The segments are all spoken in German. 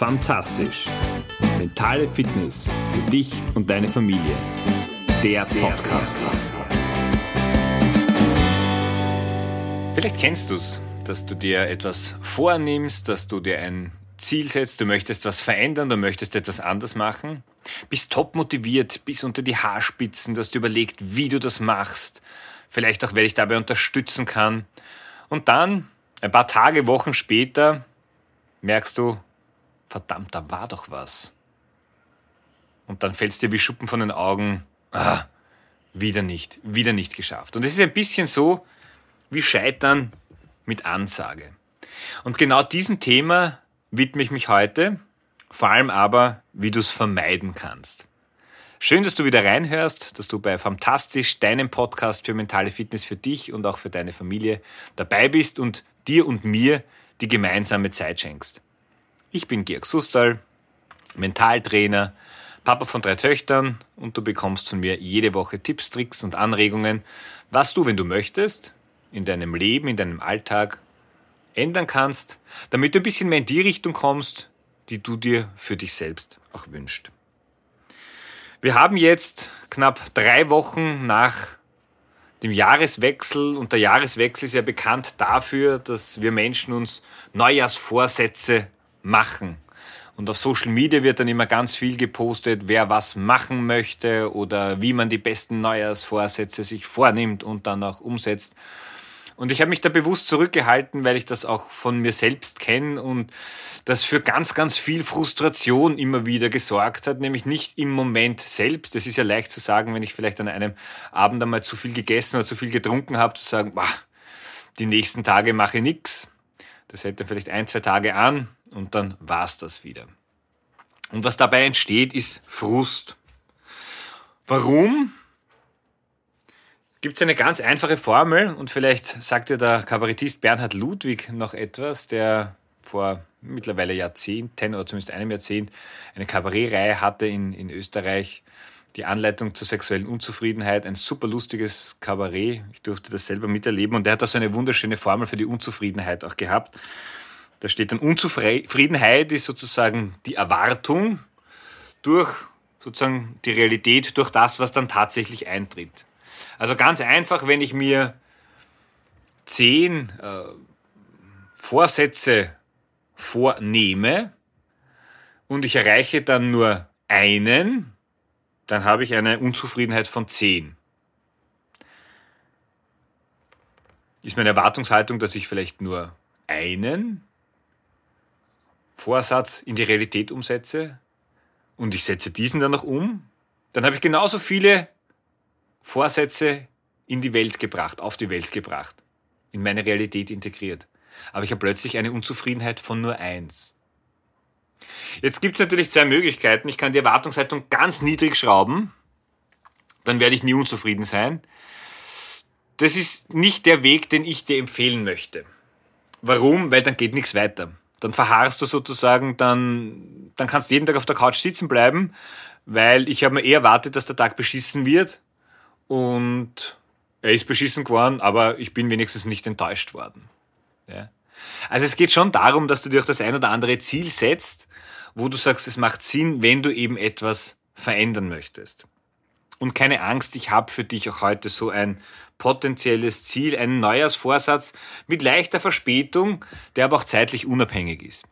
Fantastisch. Mentale Fitness für dich und deine Familie. Der Podcast. Vielleicht kennst du es, dass du dir etwas vornimmst, dass du dir ein Ziel setzt, du möchtest was verändern, du möchtest etwas anders machen, bist top motiviert, bis unter die Haarspitzen, du hast überlegt, wie du das machst, vielleicht auch, wer dich dabei unterstützen kann. Und dann, ein paar Tage, Wochen später, merkst du, verdammt, da war doch was. Und dann fällt es dir wie Schuppen von den Augen, ah, wieder nicht, wieder nicht geschafft. Und es ist ein bisschen so wie Scheitern mit Ansage. Und genau diesem Thema widme ich mich heute, vor allem aber, wie du es vermeiden kannst. Schön, dass du wieder reinhörst, dass du bei Fantastisch, deinem Podcast für mentale Fitness für dich und auch für deine Familie dabei bist und dir und mir die gemeinsame Zeit schenkst. Ich bin Georg Sustal, Mentaltrainer, Papa von drei Töchtern und du bekommst von mir jede Woche Tipps, Tricks und Anregungen, was du, wenn du möchtest, in deinem Leben, in deinem Alltag ändern kannst, damit du ein bisschen mehr in die Richtung kommst, die du dir für dich selbst auch wünschst. Wir haben jetzt knapp drei Wochen nach dem Jahreswechsel und der Jahreswechsel ist ja bekannt dafür, dass wir Menschen uns Neujahrsvorsätze machen. Und auf Social Media wird dann immer ganz viel gepostet, wer was machen möchte oder wie man die besten Neujahrsvorsätze sich vornimmt und dann auch umsetzt. Und ich habe mich da bewusst zurückgehalten, weil ich das auch von mir selbst kenne und das für ganz, ganz viel Frustration immer wieder gesorgt hat, nämlich nicht im Moment selbst. Es ist ja leicht zu sagen, wenn ich vielleicht an einem Abend einmal zu viel gegessen oder zu viel getrunken habe, zu sagen, bah, die nächsten Tage mache ich nichts. Das hält dann vielleicht ein, zwei Tage an und dann war's das wieder. Und was dabei entsteht, ist Frust. Warum? Gibt es eine ganz einfache Formel und vielleicht sagt dir der Kabarettist Bernhard Ludwig noch etwas, der vor mittlerweile Jahrzehnten oder zumindest einem Jahrzehnt eine Kabarettreihe hatte in, in Österreich. Die Anleitung zur sexuellen Unzufriedenheit, ein super lustiges Kabarett. Ich durfte das selber miterleben und der hat da so eine wunderschöne Formel für die Unzufriedenheit auch gehabt. Da steht dann Unzufriedenheit ist sozusagen die Erwartung durch sozusagen die Realität, durch das, was dann tatsächlich eintritt. Also ganz einfach, wenn ich mir zehn äh, Vorsätze vornehme und ich erreiche dann nur einen, dann habe ich eine Unzufriedenheit von zehn. Ist meine Erwartungshaltung, dass ich vielleicht nur einen Vorsatz in die Realität umsetze und ich setze diesen dann noch um, dann habe ich genauso viele Vorsätze in die Welt gebracht, auf die Welt gebracht, in meine Realität integriert. Aber ich habe plötzlich eine Unzufriedenheit von nur eins. Jetzt gibt es natürlich zwei Möglichkeiten. Ich kann die Erwartungshaltung ganz niedrig schrauben, dann werde ich nie unzufrieden sein. Das ist nicht der Weg, den ich dir empfehlen möchte. Warum? Weil dann geht nichts weiter dann verharrst du sozusagen, dann, dann kannst du jeden Tag auf der Couch sitzen bleiben, weil ich habe mir eher erwartet, dass der Tag beschissen wird und er ist beschissen geworden, aber ich bin wenigstens nicht enttäuscht worden. Ja. Also es geht schon darum, dass du dir auch das ein oder andere Ziel setzt, wo du sagst, es macht Sinn, wenn du eben etwas verändern möchtest. Und keine Angst, ich habe für dich auch heute so ein potenzielles Ziel, einen Neujahrsvorsatz mit leichter Verspätung, der aber auch zeitlich unabhängig ist.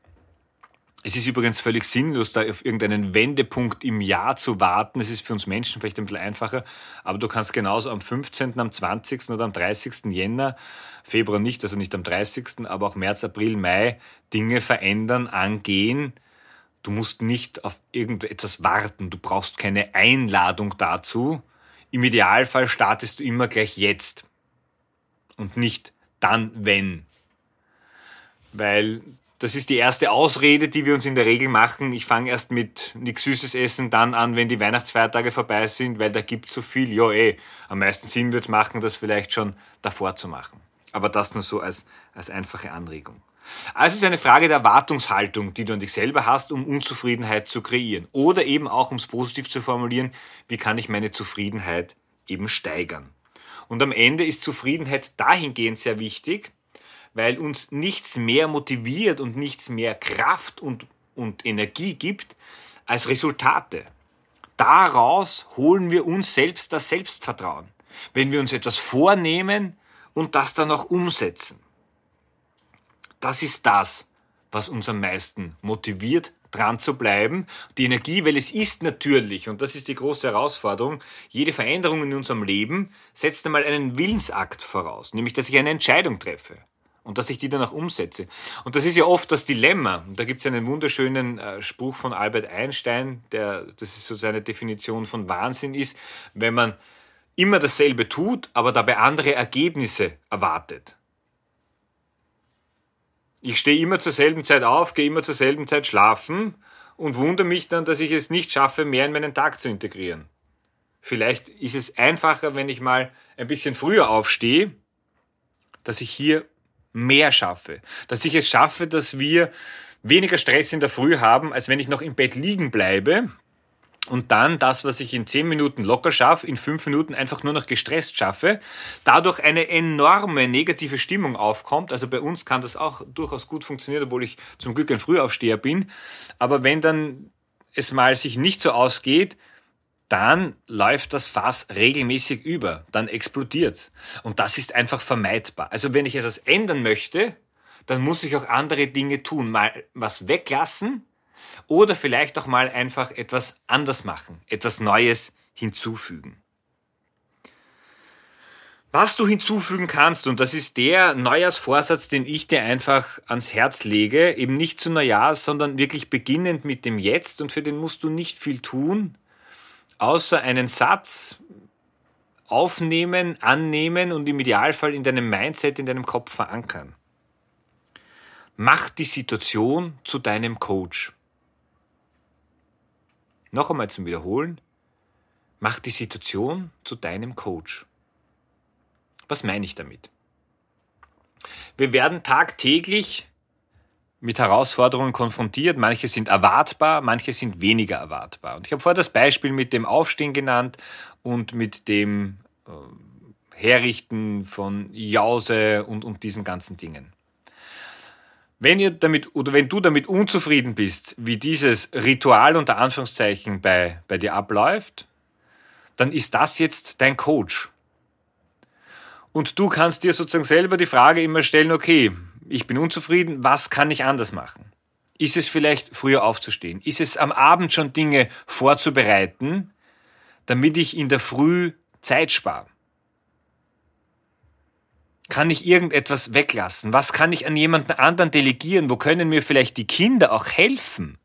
Es ist übrigens völlig sinnlos, da auf irgendeinen Wendepunkt im Jahr zu warten. Es ist für uns Menschen vielleicht ein bisschen einfacher, aber du kannst genauso am 15., am 20. oder am 30. Jänner, Februar nicht, also nicht am 30., aber auch März, April, Mai Dinge verändern, angehen. Du musst nicht auf irgendetwas warten. Du brauchst keine Einladung dazu, im Idealfall startest du immer gleich jetzt und nicht dann, wenn. Weil das ist die erste Ausrede, die wir uns in der Regel machen. Ich fange erst mit nichts Süßes essen dann an, wenn die Weihnachtsfeiertage vorbei sind, weil da gibt so viel. Ja, eh, am meisten Sinn wird es machen, das vielleicht schon davor zu machen. Aber das nur so als, als einfache Anregung. Also es ist eine Frage der Erwartungshaltung, die du an dich selber hast, um Unzufriedenheit zu kreieren. Oder eben auch, um es positiv zu formulieren, wie kann ich meine Zufriedenheit eben steigern. Und am Ende ist Zufriedenheit dahingehend sehr wichtig, weil uns nichts mehr motiviert und nichts mehr Kraft und und Energie gibt, als Resultate. Daraus holen wir uns selbst das Selbstvertrauen, wenn wir uns etwas vornehmen und das dann auch umsetzen. Das ist das, was uns am meisten motiviert, dran zu bleiben. Die Energie, weil es ist natürlich, und das ist die große Herausforderung, jede Veränderung in unserem Leben setzt einmal einen Willensakt voraus, nämlich dass ich eine Entscheidung treffe und dass ich die dann auch umsetze. Und das ist ja oft das Dilemma. Und da gibt es einen wunderschönen äh, Spruch von Albert Einstein, der, das ist so seine Definition von Wahnsinn ist, wenn man immer dasselbe tut, aber dabei andere Ergebnisse erwartet. Ich stehe immer zur selben Zeit auf, gehe immer zur selben Zeit schlafen und wundere mich dann, dass ich es nicht schaffe, mehr in meinen Tag zu integrieren. Vielleicht ist es einfacher, wenn ich mal ein bisschen früher aufstehe, dass ich hier mehr schaffe. Dass ich es schaffe, dass wir weniger Stress in der Früh haben, als wenn ich noch im Bett liegen bleibe und dann das, was ich in zehn Minuten locker schaffe, in fünf Minuten einfach nur noch gestresst schaffe, dadurch eine enorme negative Stimmung aufkommt. Also bei uns kann das auch durchaus gut funktionieren, obwohl ich zum Glück ein Frühaufsteher bin. Aber wenn dann es mal sich nicht so ausgeht, dann läuft das Fass regelmäßig über, dann explodiert's. Und das ist einfach vermeidbar. Also wenn ich etwas ändern möchte, dann muss ich auch andere Dinge tun. Mal was weglassen, oder vielleicht auch mal einfach etwas anders machen, etwas Neues hinzufügen. Was du hinzufügen kannst, und das ist der Neujahrsvorsatz, den ich dir einfach ans Herz lege, eben nicht zu Neujahr, sondern wirklich beginnend mit dem Jetzt, und für den musst du nicht viel tun, außer einen Satz aufnehmen, annehmen und im Idealfall in deinem Mindset, in deinem Kopf verankern. Mach die Situation zu deinem Coach. Noch einmal zum Wiederholen. Mach die Situation zu deinem Coach. Was meine ich damit? Wir werden tagtäglich mit Herausforderungen konfrontiert. Manche sind erwartbar, manche sind weniger erwartbar. Und ich habe vorher das Beispiel mit dem Aufstehen genannt und mit dem äh, Herrichten von Jause und, und diesen ganzen Dingen. Wenn ihr damit oder wenn du damit unzufrieden bist, wie dieses Ritual unter Anführungszeichen bei, bei dir abläuft, dann ist das jetzt dein Coach. Und du kannst dir sozusagen selber die Frage immer stellen, okay, ich bin unzufrieden, was kann ich anders machen? Ist es vielleicht früher aufzustehen? Ist es am Abend schon Dinge vorzubereiten, damit ich in der Früh Zeit spare? Kann ich irgendetwas weglassen? Was kann ich an jemanden anderen delegieren? Wo können mir vielleicht die Kinder auch helfen?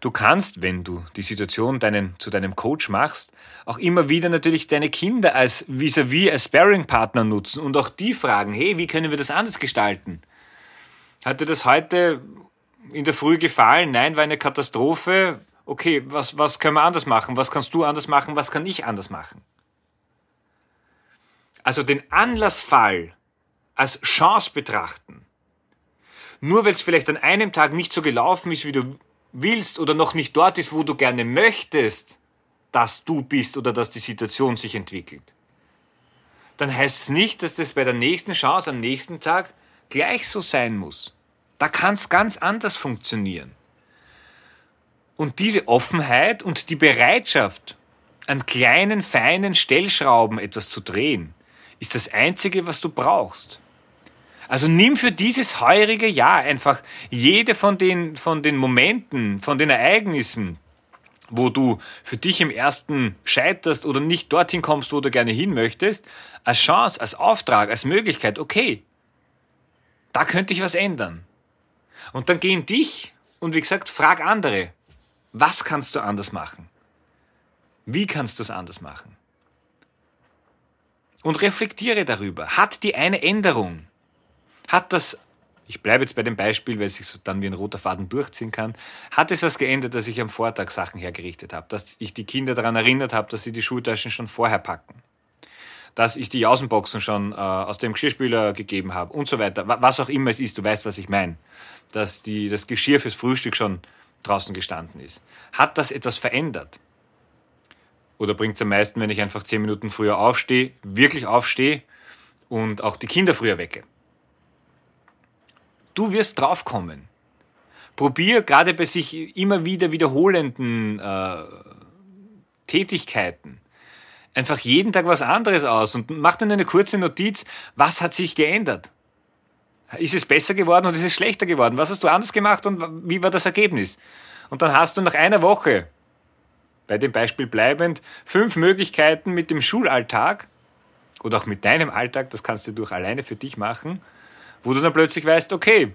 Du kannst, wenn du die Situation deinen, zu deinem Coach machst, auch immer wieder natürlich deine Kinder als vis-à-vis, als Sparring-Partner nutzen und auch die fragen, hey, wie können wir das anders gestalten? Hat dir das heute in der Früh gefallen? Nein, war eine Katastrophe. Okay, was, was können wir anders machen? Was kannst du anders machen? Was kann ich anders machen? Also den Anlassfall als Chance betrachten, nur weil es vielleicht an einem Tag nicht so gelaufen ist, wie du willst oder noch nicht dort ist, wo du gerne möchtest, dass du bist oder dass die Situation sich entwickelt, dann heißt es nicht, dass das bei der nächsten Chance am nächsten Tag gleich so sein muss. Da kann es ganz anders funktionieren. Und diese Offenheit und die Bereitschaft, an kleinen, feinen Stellschrauben etwas zu drehen, ist das Einzige, was du brauchst. Also nimm für dieses heurige Jahr einfach jede von den, von den Momenten, von den Ereignissen, wo du für dich im ersten scheiterst oder nicht dorthin kommst, wo du gerne hin möchtest, als Chance, als Auftrag, als Möglichkeit, okay, da könnte ich was ändern. Und dann geh in dich und wie gesagt, frag andere, was kannst du anders machen? Wie kannst du es anders machen? Und reflektiere darüber. Hat die eine Änderung, hat das, ich bleibe jetzt bei dem Beispiel, weil es sich so dann wie ein roter Faden durchziehen kann, hat es was geändert, dass ich am Vortag Sachen hergerichtet habe, dass ich die Kinder daran erinnert habe, dass sie die Schultaschen schon vorher packen, dass ich die Außenboxen schon äh, aus dem Geschirrspüler gegeben habe und so weiter, was auch immer es ist, du weißt, was ich meine, dass die, das Geschirr fürs Frühstück schon draußen gestanden ist. Hat das etwas verändert? Oder bringt es am meisten, wenn ich einfach zehn Minuten früher aufstehe, wirklich aufstehe und auch die Kinder früher wecke? Du wirst draufkommen, Probier gerade bei sich immer wieder wiederholenden äh, Tätigkeiten einfach jeden Tag was anderes aus und mach dann eine kurze Notiz, was hat sich geändert? Ist es besser geworden oder ist es schlechter geworden? Was hast du anders gemacht und wie war das Ergebnis? Und dann hast du nach einer Woche, bei dem Beispiel bleibend, fünf Möglichkeiten mit dem Schulalltag oder auch mit deinem Alltag, das kannst du durch alleine für dich machen, wo du dann plötzlich weißt, okay,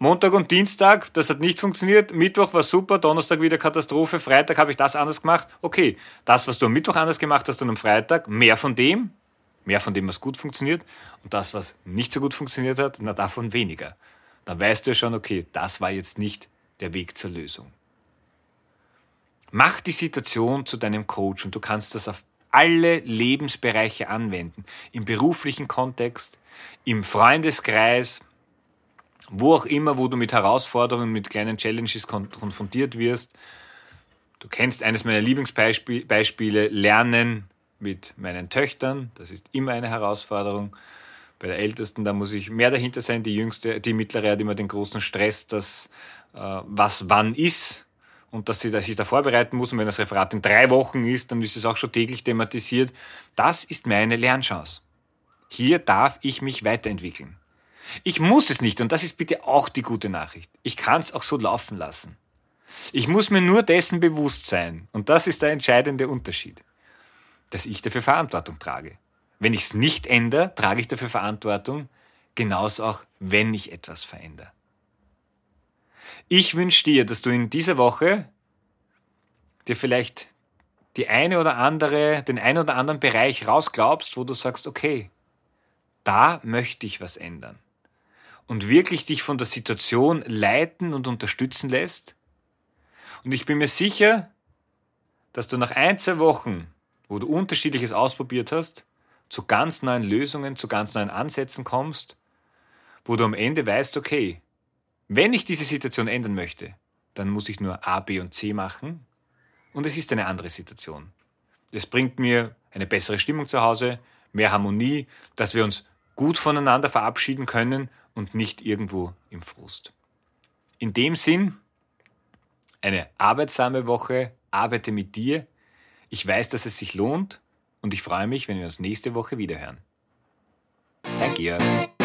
Montag und Dienstag, das hat nicht funktioniert. Mittwoch war super, Donnerstag wieder Katastrophe, Freitag habe ich das anders gemacht. Okay, das, was du am Mittwoch anders gemacht hast und am Freitag, mehr von dem, mehr von dem, was gut funktioniert. Und das, was nicht so gut funktioniert hat, na davon weniger. Dann weißt du ja schon, okay, das war jetzt nicht der Weg zur Lösung. Mach die Situation zu deinem Coach und du kannst das auf alle Lebensbereiche anwenden. Im beruflichen Kontext, im Freundeskreis, wo auch immer, wo du mit Herausforderungen, mit kleinen Challenges konfrontiert wirst. Du kennst eines meiner Lieblingsbeispiele, Lernen mit meinen Töchtern. Das ist immer eine Herausforderung. Bei der Ältesten, da muss ich mehr dahinter sein. Die Jüngste, die Mittlere hat immer den großen Stress, dass äh, was wann ist und dass sie sich da vorbereiten muss. Und wenn das Referat in drei Wochen ist, dann ist es auch schon täglich thematisiert. Das ist meine Lernchance. Hier darf ich mich weiterentwickeln. Ich muss es nicht und das ist bitte auch die gute Nachricht. Ich kann es auch so laufen lassen. Ich muss mir nur dessen bewusst sein und das ist der entscheidende Unterschied, dass ich dafür Verantwortung trage. Wenn ich es nicht ändere, trage ich dafür Verantwortung, genauso auch, wenn ich etwas verändere. Ich wünsche dir, dass du in dieser Woche dir vielleicht die eine oder andere, den einen oder anderen Bereich rausglaubst, wo du sagst, okay, da möchte ich was ändern und wirklich dich von der Situation leiten und unterstützen lässt. Und ich bin mir sicher, dass du nach ein, zwei Wochen, wo du unterschiedliches ausprobiert hast, zu ganz neuen Lösungen, zu ganz neuen Ansätzen kommst, wo du am Ende weißt, okay, wenn ich diese Situation ändern möchte, dann muss ich nur A, B und C machen und es ist eine andere Situation. Es bringt mir eine bessere Stimmung zu Hause, mehr Harmonie, dass wir uns gut voneinander verabschieden können und nicht irgendwo im Frust. In dem Sinn, eine arbeitsame Woche, arbeite mit dir. Ich weiß, dass es sich lohnt und ich freue mich, wenn wir uns nächste Woche wiederhören. Dein Georg.